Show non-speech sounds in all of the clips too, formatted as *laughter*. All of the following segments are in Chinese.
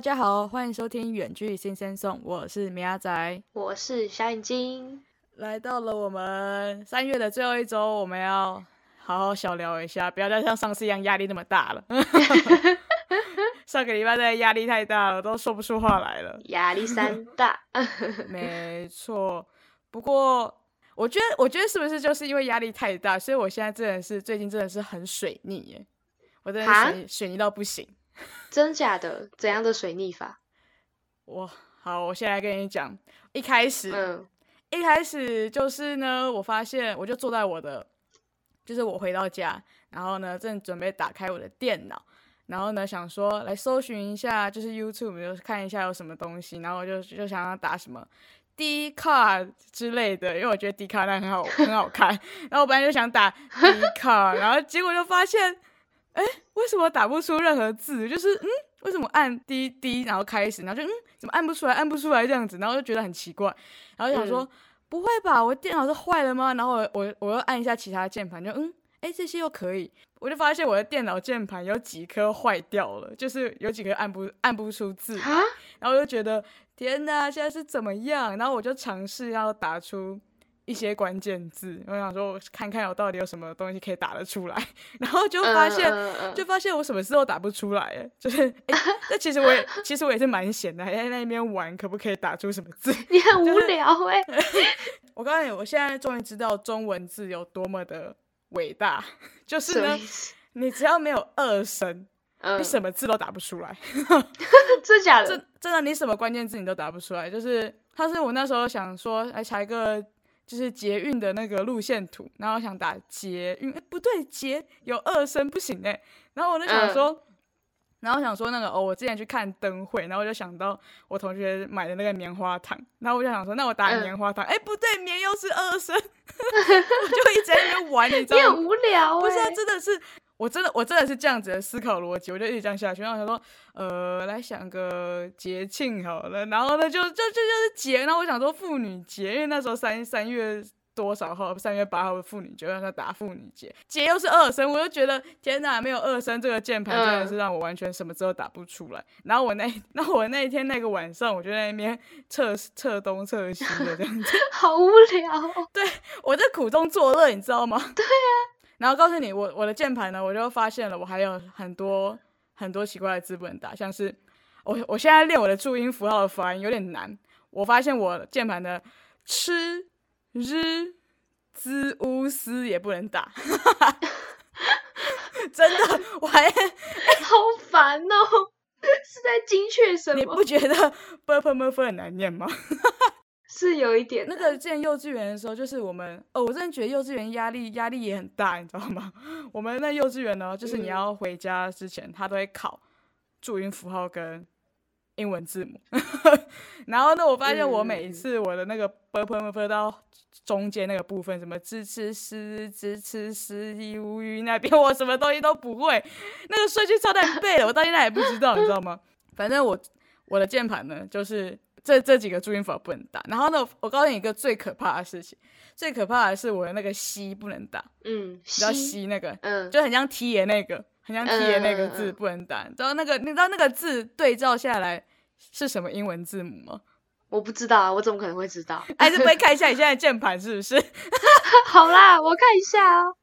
大家好，欢迎收听《远距新鲜送》，我是米阿仔，我是小眼睛。来到了我们三月的最后一周，我们要好好小聊一下，不要再像上次一样压力那么大了。*laughs* *laughs* 上个礼拜的压力太大了，都说不出话来了。压力山大，*laughs* 没错。不过我觉得，我觉得是不是就是因为压力太大，所以我现在真的是最近真的是很水逆耶，我真的水水逆到不行。*laughs* 真假的？怎样的水逆法？我好，我现在跟你讲，一开始，嗯，一开始就是呢，我发现我就坐在我的，就是我回到家，然后呢，正准备打开我的电脑，然后呢，想说来搜寻一下，就是 YouTube，就是看一下有什么东西，然后我就就想要打什么 D card 之类的，因为我觉得 D card 那很好很好看，*laughs* 然后我本来就想打 D card，然后结果就发现。哎，为什么打不出任何字？就是嗯，为什么按滴滴然后开始，然后就嗯，怎么按不出来，按不出来？这样子，然后就觉得很奇怪，然后想说不会吧，我电脑是坏了吗？然后我我我又按一下其他键盘，就嗯，哎，这些又可以，我就发现我的电脑键盘有几颗坏掉了，就是有几颗按不按不出字，然后我就觉得天哪，现在是怎么样？然后我就尝试要打出。一些关键字，我想说，我看看我到底有什么东西可以打得出来，*laughs* 然后就发现，就发现我什么字都打不出来，哎，就是，*laughs* 那其实我也，其实我也是蛮闲的，还在那边玩，可不可以打出什么字？你很无聊哎。*laughs* 我告诉你，我现在终于知道中文字有多么的伟大，就是呢，你只要没有二声，你什么字都打不出来。真假的？真真的，你什么关键字你都打不出来。就是，他是我那时候想说，来查一个。就是捷运的那个路线图，然后想打捷运，哎，不对，捷有二声不行哎，然后我就想说，然后想说那个哦，我之前去看灯会，然后我就想到我同学买的那个棉花糖，然后我就想说，那我打棉花糖，哎，不对，棉又是二声，*laughs* 我就一直在那边玩，你知道吗？很无聊，不是，真的是。我真的，我真的是这样子的思考逻辑，我就一直这样下去。然后想说，呃，来想个节庆好了，然后呢，就就就就是节。然后我想说妇女节，因为那时候三三月多少号，三月八号的妇女节，让他打妇女节，节又是二声，我就觉得天哪，没有二声这个键盘真的是让我完全什么字都打不出来。然后我那，*laughs* 那我那一天那个晚上，我就在那边测测东测西的这样子，*laughs* 好无聊。对我在苦中作乐，你知道吗？对呀。然后告诉你，我我的键盘呢，我就发现了，我还有很多很多奇怪的字不能打，像是我我现在练我的注音符号的发音有点难。我发现我键盘的吃日兹乌斯也不能打，*laughs* 真的，我还 *laughs* 好烦哦，*laughs* 是在精确什么？你不觉得 b p m f 很难念吗？是有一点，那个建幼稚园的时候，就是我们哦，我真的觉得幼稚园压力压力也很大，你知道吗？*laughs* 我们那幼稚园呢，就是你要回家之前，他都会考注音符号跟英文字母。*laughs* 然后呢，我发现我每一次我的那个 b p m f 到中间那个部分，什么支持诗支持诗一乌云那边，*laughs* 我什么东西都不会，那个顺序超难背的，我到现在也不知道，你知道吗？反正我我的键盘呢，就是。这这几个注音符号不能打，然后呢，我告诉你一个最可怕的事情，最可怕的是我的那个“西”不能打，嗯，你知道“西”那个，嗯，就很像 “T” 的那个，很像 “T” 的那个字不能打，你知道那个你知道那个字对照下来是什么英文字母吗？我不知道啊，我怎么可能会知道？*laughs* 还是不会看一下你现在键盘是不是？*laughs* 好啦，我看一下哦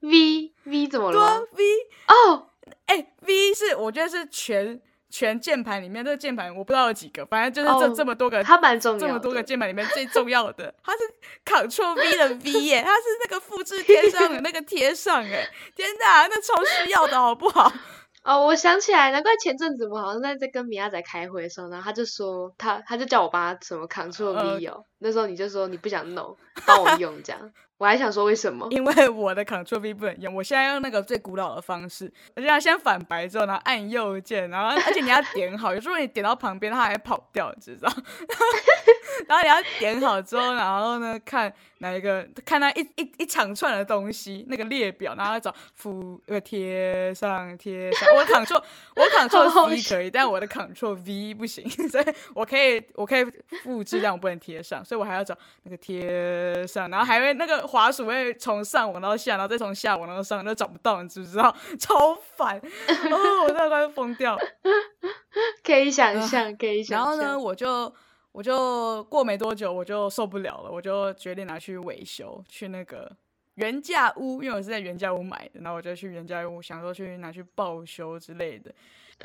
，V V 怎么了？V 哦，哎，V 是我觉得是全。全键盘里面，这个键盘我不知道有几个，反正就是这这么多个，它蛮重要。这么多个键盘里面最重要的，*laughs* 它是 Ctrl V 的 V 耶，它是那个复制贴上的那个贴上哎，天哪，那超需要的好不好？哦，我想起来，难怪前阵子我好像在在跟米亚仔开会的时候，然后他就说他他就叫我帮他什么 Ctrl V 哦，那时候你就说你不想弄，帮我用这样。*laughs* 我还想说为什么？因为我的 Ctrl V 不能用，我现在用那个最古老的方式，而且先反白之后，然后按右键，然后而且你要点好，有时候你点到旁边它还跑掉，知道？*laughs* 然后你要点好之后，然后呢看哪一个，看那一一一长串的东西那个列表，然后找复呃贴上贴上。我 Ctrl 我 Ctrl C 可以，但我的 Ctrl V 不行，*laughs* 所以我可以我可以复制，但我不能贴上，所以我还要找那个贴上，然后还会那个。滑鼠会从上往到下，然后再从下往到上，都找不到，你知不知道？*laughs* 超烦！哦，我真的快疯掉。*laughs* 可以想象，可以想象。然后呢，我就我就过没多久，我就受不了了，我就决定拿去维修，去那个原价屋，因为我是在原价屋买的，然后我就去原价屋，想说去拿去报修之类的。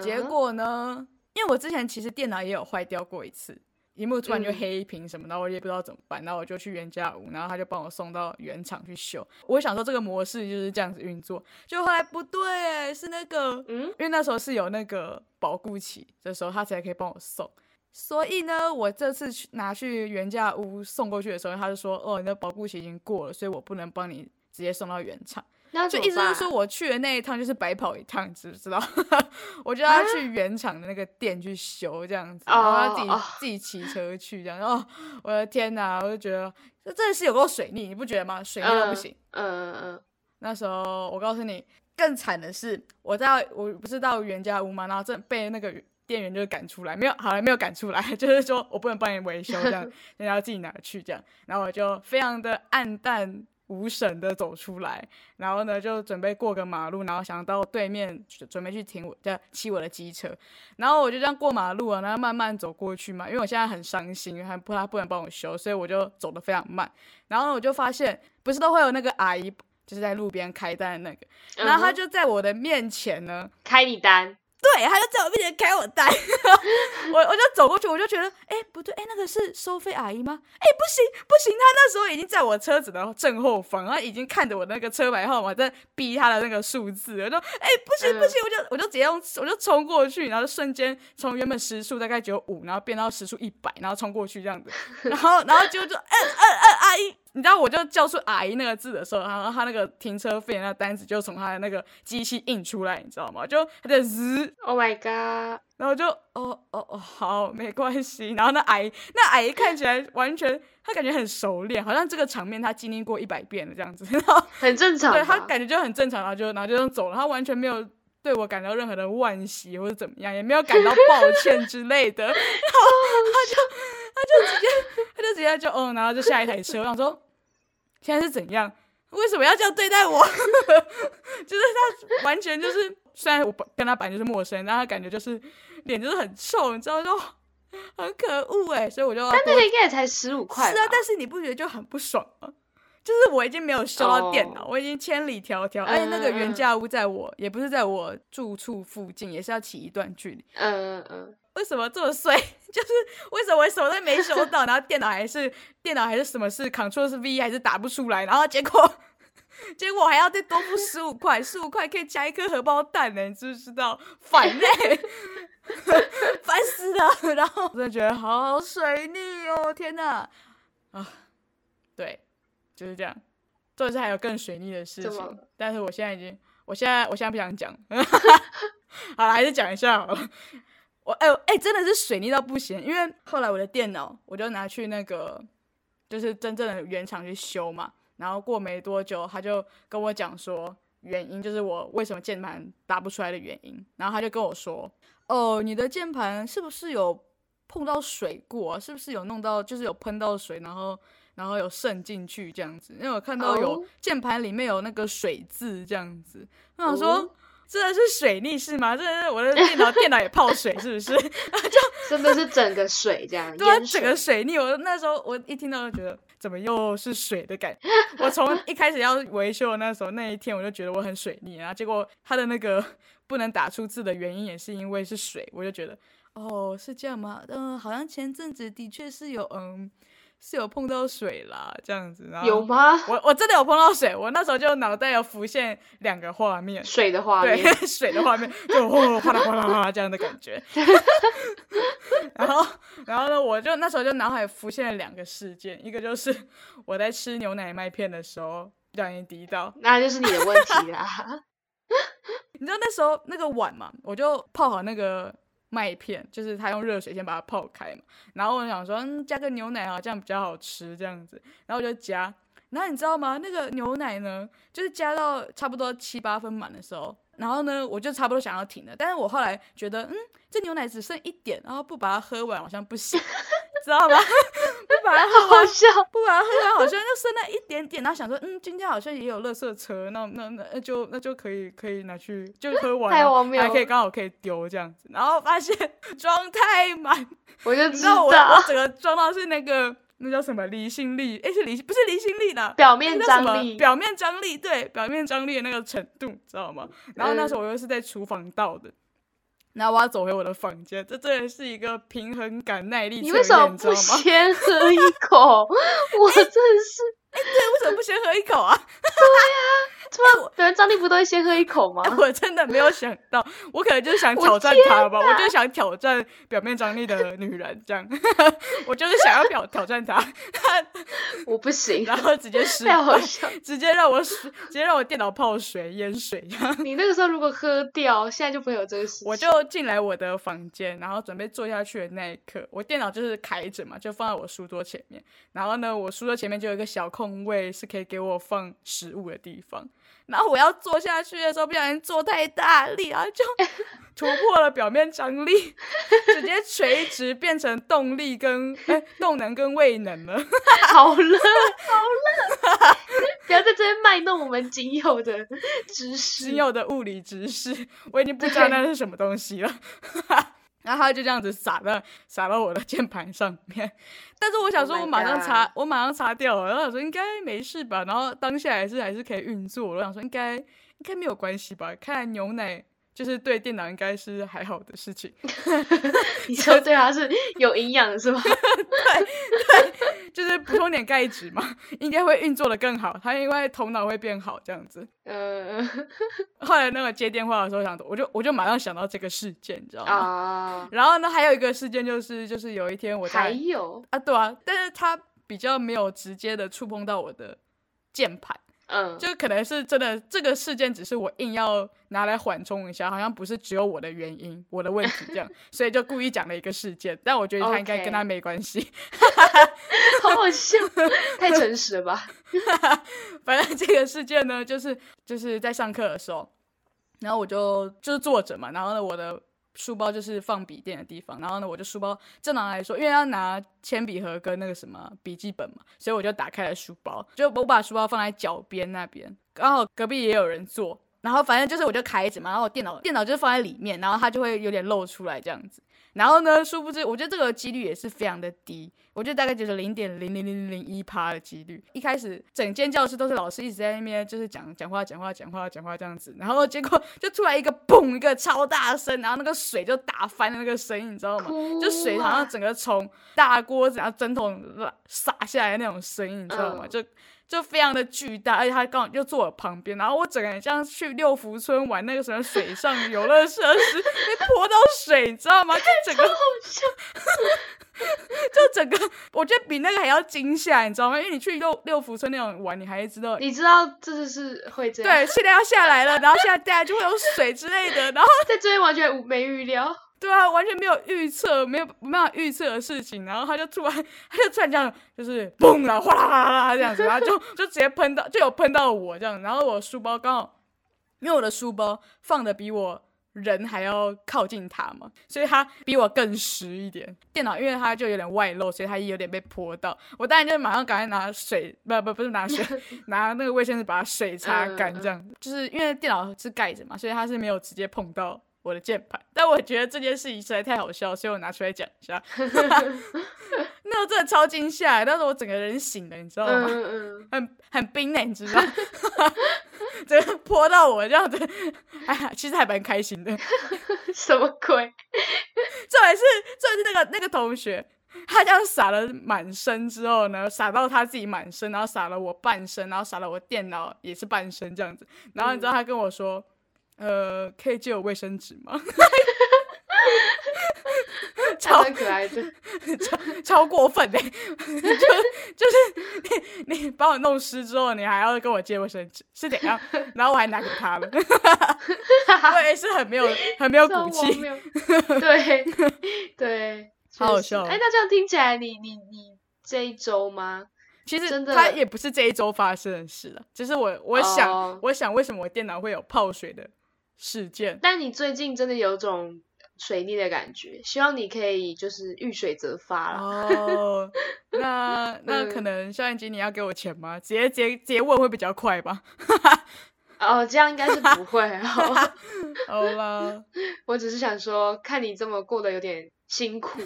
结果呢，因为我之前其实电脑也有坏掉过一次。屏幕突然就黑屏什么，然后我也不知道怎么办，然后我就去原价屋，然后他就帮我送到原厂去修。我想说这个模式就是这样子运作，就后来不对，是那个，嗯，因为那时候是有那个保固期的时候，他才可以帮我送。所以呢，我这次去拿去原价屋送过去的时候，他就说，哦，你的保固期已经过了，所以我不能帮你直接送到原厂。那就意思是说，我去的那一趟就是白跑一趟，知不知道？*laughs* 我就要去原厂的那个店去修，这样子，然后自己自己骑车去，这样。哦，我的天哪！我就觉得这真的是有够水逆，你不觉得吗？水逆都不行。嗯嗯嗯。那时候我告诉你，更惨的是，我在我不是到原家屋嘛？然后正被那个店员就赶出来，没有，好了，没有赶出来，*laughs* 就是说我不能帮你维修，这样，*laughs* 人家自己拿去这样。然后我就非常的暗淡。无神的走出来，然后呢，就准备过个马路，然后想到对面准备去停我，在骑我的机车，然后我就这样过马路啊，然后慢慢走过去嘛，因为我现在很伤心，还不他不能帮我修，所以我就走得非常慢，然后我就发现，不是都会有那个阿姨，就是在路边开单的那个，然后他就在我的面前呢，开你单。对，他就在我面前开 *laughs* 我单，我我就走过去，我就觉得，哎，不对，哎，那个是收费阿姨吗？哎，不行不行，他那时候已经在我车子的正后方，他已经看着我那个车牌号码在逼他的那个数字，我就，哎，不行不行，我就我就直接用，我就冲过去，然后瞬间从原本时速大概只有五，然后变到时速一百，然后冲过去这样子，然后然后就就，嗯嗯嗯，阿姨。你知道我就叫出“阿姨”那个字的时候，然后他那个停车费那单子就从他的那个机器印出来，你知道吗？就他在滋，Oh my god！然后就哦哦哦，好，没关系。然后那阿姨，那阿姨看起来完全，她感觉很熟练，好像这个场面她经历过一百遍了这样子，*laughs* 然后很正常。对她感觉就很正常，然后就然后就这样走了，她完全没有对我感到任何的惋惜或者怎么样，也没有感到抱歉之类的。然后她就。他就直接，他就直接就嗯，然后就下一台车。我想说，现在是怎样？为什么要这样对待我？*laughs* 就是他完全就是，虽然我跟他本来就是陌生，但他感觉就是脸就是很臭，你知道就很可恶哎。所以我就，但那个应该也才十五块。是啊，但是你不觉得就很不爽吗？就是我已经没有收到电脑，我已经千里迢迢，而且那个原价屋在我也不是在我住处附近，也是要骑一段距离。嗯嗯嗯。为什么这么碎？*laughs* 就是为什么我什么都没修到，然后电脑还是电脑还是什么事，Ctrl 是 V 还是打不出来，然后结果 *laughs* 结果还要再多付十五块，十五块可以加一颗荷包蛋呢，你知不知道？烦嘞，*laughs* 烦死了！然后真的觉得好水逆哦，天哪！啊，对，就是这样。这是还有更水逆的事情，但是我现在已经，我现在我现在不想讲，好了，还是讲一下好了。我哎哎，真的是水逆到不行，因为后来我的电脑我就拿去那个就是真正的原厂去修嘛，然后过没多久他就跟我讲说原因就是我为什么键盘打不出来的原因，然后他就跟我说哦，你的键盘是不是有碰到水过？是不是有弄到就是有喷到水，然后然后有渗进去这样子？因为我看到有键盘里面有那个水渍这样子，我想说。真的是水逆是吗？真的是我的电脑，电脑也泡水是不是？*laughs* 就真的是整个水这样，对，整个水逆。我那时候我一听到就觉得，怎么又是水的感觉？*laughs* 我从一开始要维修的那时候那一天，我就觉得我很水逆，然后结果它的那个不能打出字的原因也是因为是水，我就觉得哦是这样吗？嗯，好像前阵子的确是有嗯。是有碰到水啦，这样子，然后有吗？我我真的有碰到水，我那时候就脑袋有浮现两个画面，水的画面，对，*laughs* 水的画面，就哗啦哗啦哗啦这样的感觉。*laughs* 然后，然后呢，我就那时候就脑海浮现了两个事件，一个就是我在吃牛奶麦片的时候不小心滴到，那就是你的问题啦。*laughs* 你知道那时候那个碗嘛，我就泡好那个。麦片就是他用热水先把它泡开嘛，然后我想说，嗯，加个牛奶啊，这样比较好吃，这样子，然后我就加，然后你知道吗？那个牛奶呢，就是加到差不多七八分满的时候，然后呢，我就差不多想要停了，但是我后来觉得，嗯，这牛奶只剩一点，然后不把它喝完好像不行，知道吗？*laughs* 不把把它喝完，不把它喝完，好像就剩那一点点。然后想说，嗯，今天好像也有垃圾车，那那那就那就可以可以拿去，就喝完，还可以刚好可以丢这样子。然后发现 *laughs* 装太满，我就知道我我整个装到是那个。那叫什么离心力？哎，是离不是离心力的表面张力，表面张力对，表面张力的那个程度，知道吗？然后那时候我又是在厨房倒的，然后我要走回我的房间，这真的是一个平衡感耐力你为什么不先喝一口？*laughs* 我真是，哎，对，为什么不先喝一口啊？*laughs* 对呀。突然，人张力不都会先喝一口吗？*laughs* 我真的没有想到，我可能就是想挑战他吧，我就想挑战表面张力的女人，这样，*laughs* 我就是想要挑挑战他。*laughs* 我不行，然后直接失败，直接让我直接让我电脑泡水淹水。你那个时候如果喝掉，现在就不会有这个事。我就进来我的房间，然后准备坐下去的那一刻，我电脑就是开着嘛，就放在我书桌前面。然后呢，我书桌前面就有一个小空位，是可以给我放食物的地方。然后我要坐下去的时候，不小心坐太大力，然后就 *laughs* 突破了表面张力，*laughs* 直接垂直变成动力跟哎动能跟位能了。好 *laughs* 了好了，不要在这边卖弄我们仅有的知识，仅有的物理知识，我已经不知道那是什么东西了。然后他就这样子撒到撒到我的键盘上面，但是我想说，我马上擦，我马上擦掉了。然后我说应该没事吧，然后当下还是还是可以运作。我想说应该应该没有关系吧，看来牛奶。就是对电脑应该是还好的事情，*laughs* *laughs* 你说对它是有营养是吗？*laughs* 对对，就是补充点钙质嘛，应该会运作的更好，它因为头脑会变好这样子。嗯，后来那个接电话的时候想，我就我就马上想到这个事件，你知道吗？啊。然后呢，还有一个事件就是就是有一天我还有啊，对啊，但是它比较没有直接的触碰到我的键盘。嗯，就可能是真的，这个事件只是我硬要拿来缓冲一下，好像不是只有我的原因，我的问题这样，*laughs* 所以就故意讲了一个事件，但我觉得他应该跟他没关系，好好笑，太诚实了吧？*laughs* 反正这个事件呢，就是就是在上课的时候，然后我就就是坐着嘛，然后呢，我的。书包就是放笔电的地方，然后呢，我就书包正常来说，因为要拿铅笔盒跟那个什么笔记本嘛，所以我就打开了书包，就我把书包放在脚边那边，刚好隔壁也有人坐，然后反正就是我就开着嘛，然后我电脑电脑就是放在里面，然后它就会有点露出来这样子。然后呢？殊不知，我觉得这个几率也是非常的低。我觉得大概就是零点零零零零一趴的几率。一开始整间教室都是老师一直在那边就是讲讲话、讲话、讲话、讲话这样子。然后结果就突然一个嘣，一个超大声，然后那个水就打翻的那个声音，你知道吗？就水好像整个从大锅子然后针筒洒下来那种声音，你知道吗？就。就非常的巨大，而且他刚好就坐我旁边，然后我整个人像去六福村玩那个什么水上游乐设施，被泼到水，你知道吗？就整个，就整个，我觉得比那个还要惊吓，你知道吗？因为你去六六福村那种玩，你还知道，你知道这就是会这样，对，现在要下来了，然后现在大家就会有水之类的，然后 *laughs* 在这边完全没预料。对啊，完全没有预测，没有没有预测的事情，然后他就突然，他就突然这样，就是嘣了，哗啦啦啦这样子，然后就就直接喷到，就有喷到我这样，然后我书包刚好，因为我的书包放的比我人还要靠近它嘛，所以它比我更实一点。电脑因为它就有点外露，所以它也有点被泼到。我当然就马上赶快拿水，不不不是拿水，*laughs* 拿那个卫生纸把水擦干，这样就是因为电脑是盖着嘛，所以它是没有直接碰到。我的键盘，但我觉得这件事情实在太好笑，所以我拿出来讲一下。*laughs* 那我真的超惊吓，但是我整个人醒了，你知道吗？*laughs* 很很冰冷，你知道吗？*laughs* 这泼到我这样子，哎呀，其实还蛮开心的。什么鬼？这还是这是那个那个同学，他这样洒了满身之后呢，洒到他自己满身，然后洒了我半身，然后洒了我电脑也是半身这样子。然后你知道他跟我说。呃，可以借我卫生纸吗？*laughs* 超可爱的，超超过分哎！就就是你你把我弄湿之后，你还要跟我借卫生纸，是怎样？然后我还拿给他了，我也是很没有很没有骨气。对对，好好笑。哎，那这样听起来，你你你这一周吗？其实它也不是这一周发生的事了，只是我我想我想为什么我电脑会有泡水的。事件，但你最近真的有种水逆的感觉，希望你可以就是遇水则发了。哦，*laughs* 那那可能下一集你要给我钱吗？直接直接直接问会比较快吧。*laughs* 哦，这样应该是不会。*laughs* 好了，我只是想说，看你这么过得有点辛苦，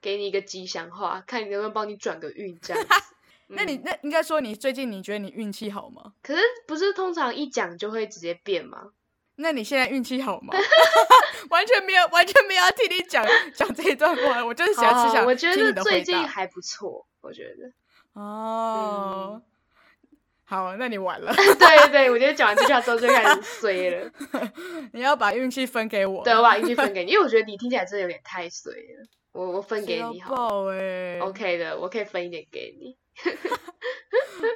给你一个吉祥话，看你能不能帮你转个运这样子。那你那应该说你最近你觉得你运气好吗？可是不是通常一讲就会直接变吗？那你现在运气好吗？*laughs* 完全没有，完全没有要听你讲 *laughs* 讲这一段话，我就是想吃想我觉得最近还不错，我觉得。哦，好，那你完了。*laughs* 对对，我觉得讲完这句话之后就开始衰了。你要把运气分给我。对，我把运气分给你，因为我觉得你听起来真的有点太衰了。我我分给你好。哎。OK 的，我可以分一点给你。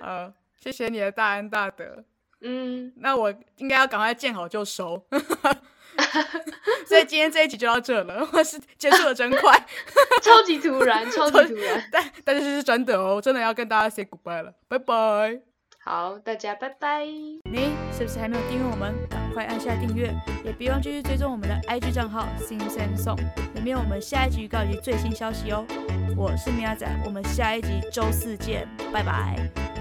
呃，谢谢你的大恩大德。嗯，那我应该要赶快见好就收，*laughs* 所以今天这一集就到这了，我是结束的真快，*laughs* 超级突然，超级突然，但但是是真的哦，真的要跟大家 say goodbye 了，拜拜。好，大家拜拜。你是不是还没有订阅我们？赶快按下订阅，也别忘继续追踪我们的 IG 账号 Sing Song，里面有我们下一集预告及最新消息哦。我是米亚仔，我们下一集周四见，拜拜。